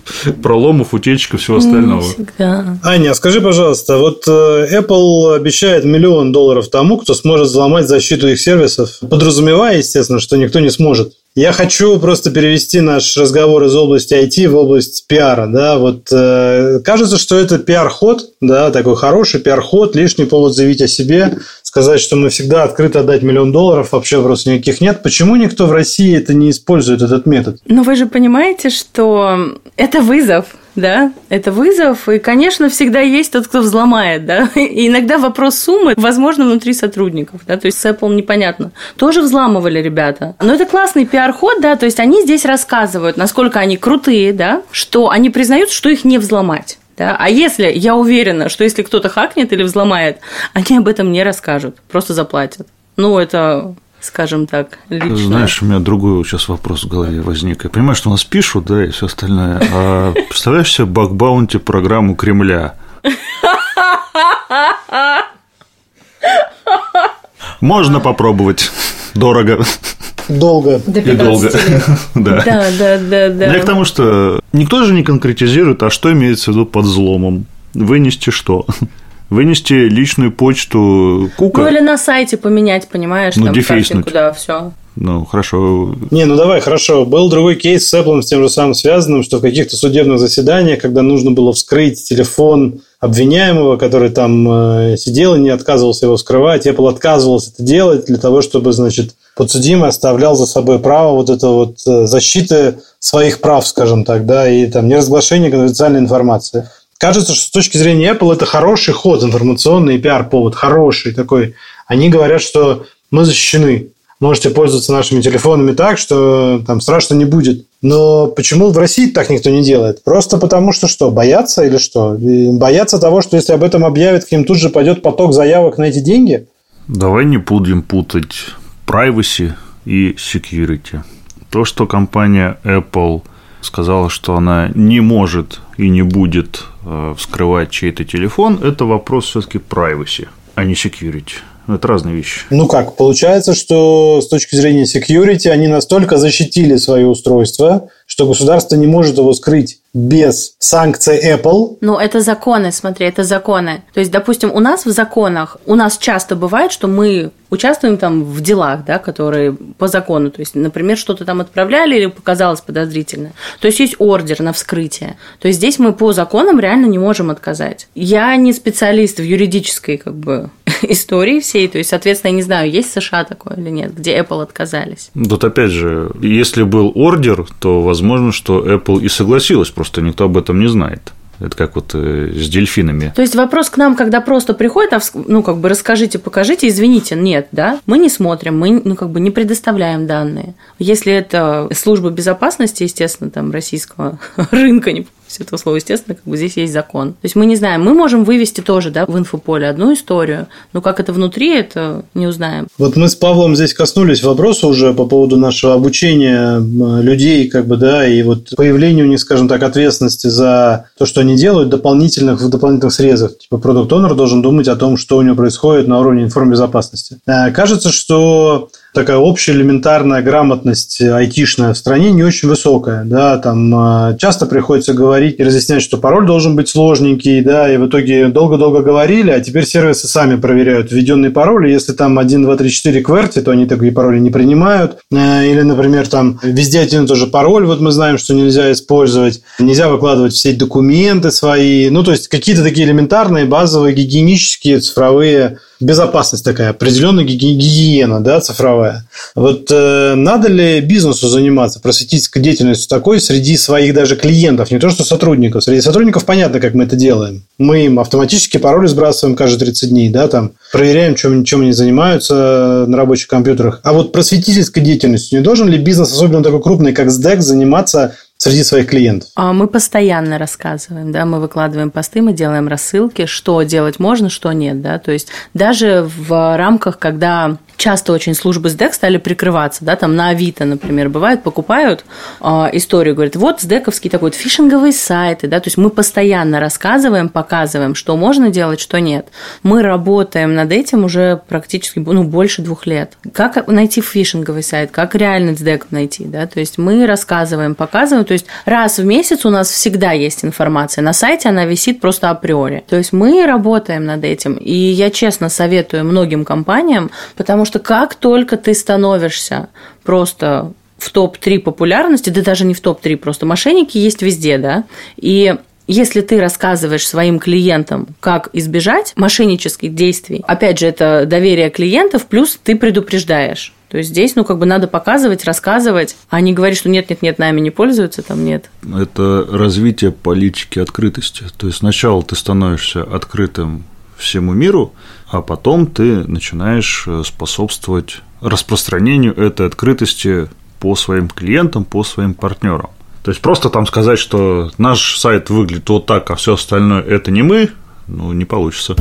проломов, утечек и всего остального. всегда. Аня, а скажи, пожалуйста, вот э, Apple обещает миллион долларов тому, кто сможет взломать защиту их сервисов, подразумевая, естественно, что никто не сможет. Я хочу просто перевести наш разговор из области IT в область пиара. Да? Вот, э, кажется, что это пиар-ход, да, такой хороший пиар-ход, лишний повод заявить о себе, сказать, что мы всегда открыты отдать миллион долларов, вообще вопросов никаких нет. Почему никто в России это не использует, этот метод? Но вы же понимаете, что это вызов да, это вызов, и, конечно, всегда есть тот, кто взломает, да, и иногда вопрос суммы, возможно, внутри сотрудников, да, то есть с Apple непонятно. Тоже взламывали ребята. Но это классный пиар-ход, да, то есть они здесь рассказывают, насколько они крутые, да, что они признают, что их не взломать. Да? А если я уверена, что если кто-то хакнет или взломает, они об этом не расскажут, просто заплатят. Ну, это скажем так, лично. Знаешь, у меня другой сейчас вопрос в голове возник. Я понимаю, что у нас пишут, да, и все остальное. А представляешь себе бакбаунти программу Кремля? Можно попробовать. Дорого. Долго. До и долго. да. да, да, да, да. Я к тому, что никто же не конкретизирует, а что имеется в виду под взломом. Вынести что? вынести личную почту Кука. Ну или на сайте поменять, понимаешь, ну, там дефейснуть. куда все. Ну, хорошо. Не, ну давай, хорошо. Был другой кейс с Apple с тем же самым связанным, что в каких-то судебных заседаниях, когда нужно было вскрыть телефон обвиняемого, который там э, сидел и не отказывался его вскрывать, Apple отказывался это делать для того, чтобы, значит, подсудимый оставлял за собой право вот это вот э, защиты своих прав, скажем так, да, и там неразглашение конфиденциальной информации. Кажется, что с точки зрения Apple это хороший ход, информационный пиар-повод, хороший такой они говорят, что мы защищены. Можете пользоваться нашими телефонами так, что там страшно не будет. Но почему в России так никто не делает? Просто потому что что? Боятся или что? Боятся того, что если об этом объявят, к ним тут же пойдет поток заявок на эти деньги? Давай не будем путать privacy и security. То, что компания Apple сказала, что она не может и не будет э, вскрывать чей-то телефон, это вопрос все-таки privacy, а не security. Это разные вещи. Ну как, получается, что с точки зрения security они настолько защитили свое устройство, что государство не может его скрыть без санкций Apple. Ну, это законы, смотри, это законы. То есть, допустим, у нас в законах, у нас часто бывает, что мы участвуем там в делах, да, которые по закону, то есть, например, что-то там отправляли или показалось подозрительно. То есть, есть ордер на вскрытие. То есть, здесь мы по законам реально не можем отказать. Я не специалист в юридической, как бы, истории всей, то есть, соответственно, я не знаю, есть в США такое или нет, где Apple отказались. Тут опять же, если был ордер, то возможно, что Apple и согласилась, просто никто об этом не знает. Это как вот э, с дельфинами. То есть вопрос к нам, когда просто приходит, а ну как бы расскажите, покажите, извините, нет, да, мы не смотрим, мы ну как бы не предоставляем данные. Если это служба безопасности, естественно, там российского рынка, не этого слова, естественно, как бы здесь есть закон. То есть мы не знаем, мы можем вывести тоже, да, в инфополе одну историю, но как это внутри, это не узнаем. Вот мы с Павлом здесь коснулись вопроса уже по поводу нашего обучения людей, как бы, да, и вот появления у них, скажем так, ответственности за то, что они делают, дополнительных, в дополнительных срезах. Типа продукт онер должен думать о том, что у него происходит на уровне информбезопасности. Э, кажется, что такая общая элементарная грамотность айтишная в стране не очень высокая. Да, там э, часто приходится говорить и разъяснять, что пароль должен быть сложненький, да, и в итоге долго-долго говорили, а теперь сервисы сами проверяют введенный пароль, и если там 1, 2, 3, 4 кверти, то они такие пароли не принимают. Э, или, например, там везде один и тот же пароль, вот мы знаем, что нельзя использовать, нельзя выкладывать все документы свои, ну, то есть какие-то такие элементарные, базовые, гигиенические цифровые безопасность такая, определенная гигиена да, цифровая. Вот э, надо ли бизнесу заниматься просветительской деятельностью такой среди своих даже клиентов, не то что сотрудников. Среди сотрудников понятно, как мы это делаем. Мы им автоматически пароли сбрасываем каждые 30 дней, да, там, проверяем, чем, чем они занимаются на рабочих компьютерах. А вот просветительской деятельностью не должен ли бизнес, особенно такой крупный, как СДЭК, заниматься среди своих клиентов? А мы постоянно рассказываем, да, мы выкладываем посты, мы делаем рассылки, что делать можно, что нет, да, то есть даже в рамках, когда часто очень службы СДЭК стали прикрываться, да, там на Авито, например, бывает, покупают э, историю, говорят, вот СДЭКовский такой вот фишинговые сайты, да, то есть мы постоянно рассказываем, показываем, что можно делать, что нет. Мы работаем над этим уже практически, ну, больше двух лет. Как найти фишинговый сайт, как реально СДЭК найти, да, то есть мы рассказываем, показываем, то есть раз в месяц у нас всегда есть информация, на сайте она висит просто априори. То есть мы работаем над этим, и я честно советую многим компаниям, потому Потому что как только ты становишься просто в топ-3 популярности, да даже не в топ-3, просто мошенники есть везде, да, и если ты рассказываешь своим клиентам, как избежать мошеннических действий, опять же, это доверие клиентов, плюс ты предупреждаешь. То есть здесь, ну, как бы надо показывать, рассказывать, а не говорить, что нет, нет, нет, нами не пользуются, там нет. Это развитие политики открытости. То есть сначала ты становишься открытым всему миру, а потом ты начинаешь э, способствовать распространению этой открытости по своим клиентам, по своим партнерам. То есть просто там сказать, что наш сайт выглядит вот так, а все остальное это не мы, ну, не получится.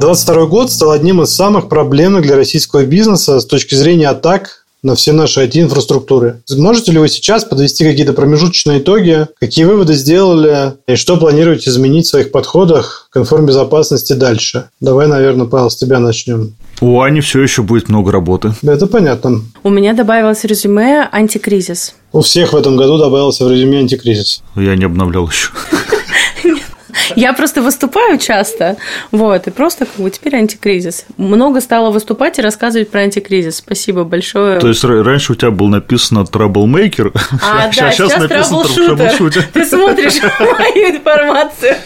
22 год стал одним из самых проблемных для российского бизнеса с точки зрения атак на все наши IT-инфраструктуры. Можете ли вы сейчас подвести какие-то промежуточные итоги, какие выводы сделали и что планируете изменить в своих подходах к информбезопасности дальше? Давай, наверное, Павел, с тебя начнем. У Ани все еще будет много работы. Это понятно. У меня добавилось резюме антикризис. У всех в этом году добавился в резюме антикризис. Я не обновлял еще. Я просто выступаю часто, вот, и просто как бы теперь антикризис. Много стало выступать и рассказывать про антикризис. Спасибо большое. То есть раньше у тебя был написано troublemaker, а, сейчас, да, сейчас написано troubleshooter. Ты смотришь мою информацию.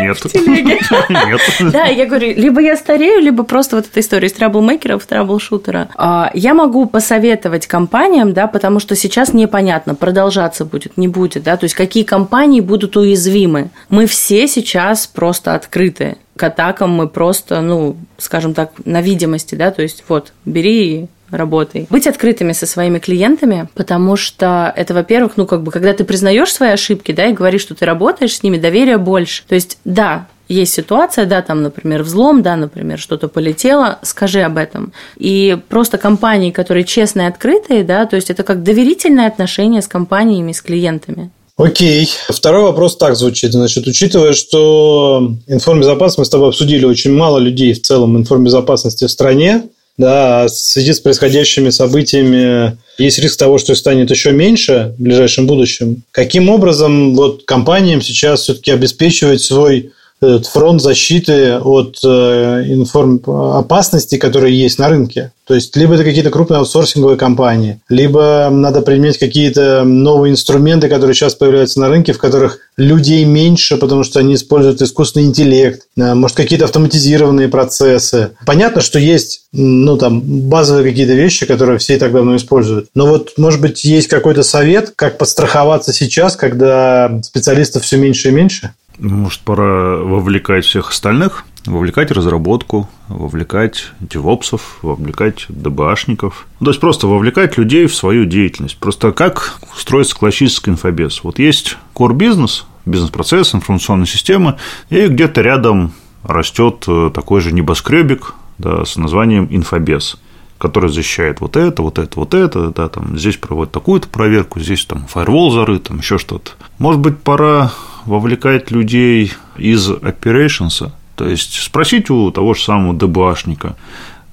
Нет. Нет. Да, я говорю, либо я старею, либо просто вот эта история из траблмейкера в траблшутера. Я могу посоветовать компаниям, да, потому что сейчас непонятно, продолжаться будет, не будет, да, то есть какие компании будут уязвимы. Мы все сейчас просто открыты. к атакам мы просто, ну, скажем так, на видимости, да, то есть вот, бери и работай. Быть открытыми со своими клиентами, потому что это, во-первых, ну, как бы, когда ты признаешь свои ошибки, да, и говоришь, что ты работаешь с ними, доверия больше. То есть, да, есть ситуация, да, там, например, взлом, да, например, что-то полетело, скажи об этом. И просто компании, которые честные, открытые, да, то есть это как доверительное отношение с компаниями, с клиентами. Окей. Второй вопрос так звучит. Значит, учитывая, что информбезопасность мы с тобой обсудили, очень мало людей в целом информбезопасности в стране, да, а в связи с происходящими событиями есть риск того, что станет еще меньше в ближайшем будущем. Каким образом вот компаниям сейчас все-таки обеспечивать свой этот фронт защиты от э, информ опасностей, которые есть на рынке. То есть, либо это какие-то крупные аутсорсинговые компании, либо надо применять какие-то новые инструменты, которые сейчас появляются на рынке, в которых людей меньше, потому что они используют искусственный интеллект, э, может, какие-то автоматизированные процессы. Понятно, что есть ну, там, базовые какие-то вещи, которые все и так давно используют. Но вот, может быть, есть какой-то совет, как подстраховаться сейчас, когда специалистов все меньше и меньше? Может, пора вовлекать всех остальных, вовлекать разработку, вовлекать девопсов, вовлекать ДБАшников. То есть, просто вовлекать людей в свою деятельность. Просто как строится классический инфобез. Вот есть core бизнес, бизнес-процесс, информационная система, и где-то рядом растет э, такой же небоскребик да, с названием инфобез который защищает вот это, вот это, вот это, да, там здесь проводит такую-то проверку, здесь там фаервол зарыт, там еще что-то. Может быть, пора вовлекать людей из operations, то есть спросить у того же самого ДБАшника,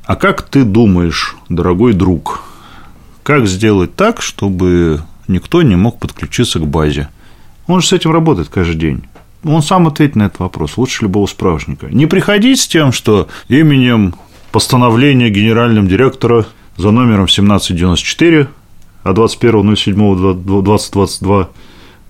а как ты думаешь, дорогой друг, как сделать так, чтобы никто не мог подключиться к базе? Он же с этим работает каждый день. Он сам ответит на этот вопрос, лучше любого справочника. Не приходить с тем, что именем постановления генеральным директора за номером 1794 от 21.07.2022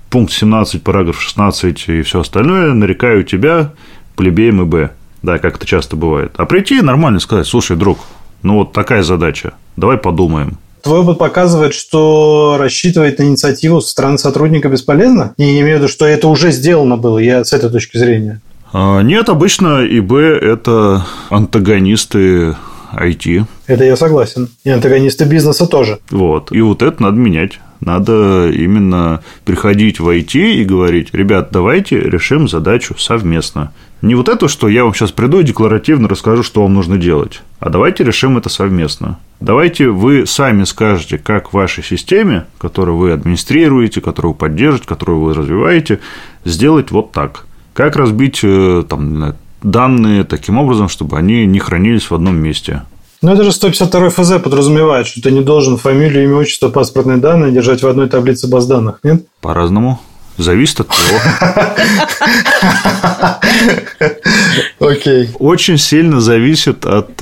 пункт 17, параграф 16 и все остальное, нарекаю тебя плебеем и Б. Да, как это часто бывает. А прийти нормально сказать, слушай, друг, ну вот такая задача, давай подумаем. Твой опыт показывает, что рассчитывать на инициативу со стороны сотрудника бесполезно? Не имею в виду, что это уже сделано было, я с этой точки зрения. А, нет, обычно ИБ – это антагонисты IT. Это я согласен. И антагонисты бизнеса тоже. Вот. И вот это надо менять. Надо именно приходить в IT и говорить, ребят, давайте решим задачу совместно. Не вот это, что я вам сейчас приду и декларативно расскажу, что вам нужно делать, а давайте решим это совместно. Давайте вы сами скажете, как в вашей системе, которую вы администрируете, которую вы поддерживаете, которую вы развиваете, сделать вот так. Как разбить э, там, данные таким образом, чтобы они не хранились в одном месте. Ну, это же 152 ФЗ подразумевает, что ты не должен фамилию, имя, отчество, паспортные данные держать в одной таблице баз данных, нет? По-разному. Зависит от того. Окей. Очень сильно зависит от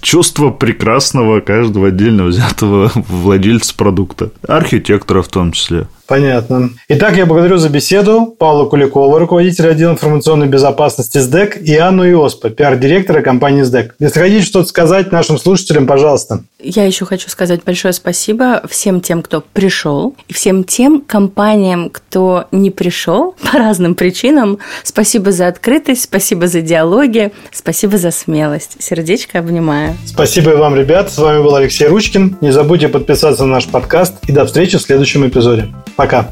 чувства прекрасного каждого отдельно взятого владельца продукта. Архитектора в том числе. Понятно. Итак, я благодарю за беседу Павла Куликова, руководителя отдела информационной безопасности СДЭК, и Анну Иоспа, пиар-директора компании СДЭК. Если хотите что-то сказать нашим слушателям, пожалуйста. Я еще хочу сказать большое спасибо всем тем, кто пришел, и всем тем компаниям, кто не пришел по разным причинам. Спасибо за открытость, спасибо за диалоги, спасибо за смелость. Сердечко обнимаю. Спасибо и вам, ребят. С вами был Алексей Ручкин. Не забудьте подписаться на наш подкаст и до встречи в следующем эпизоде. Пока.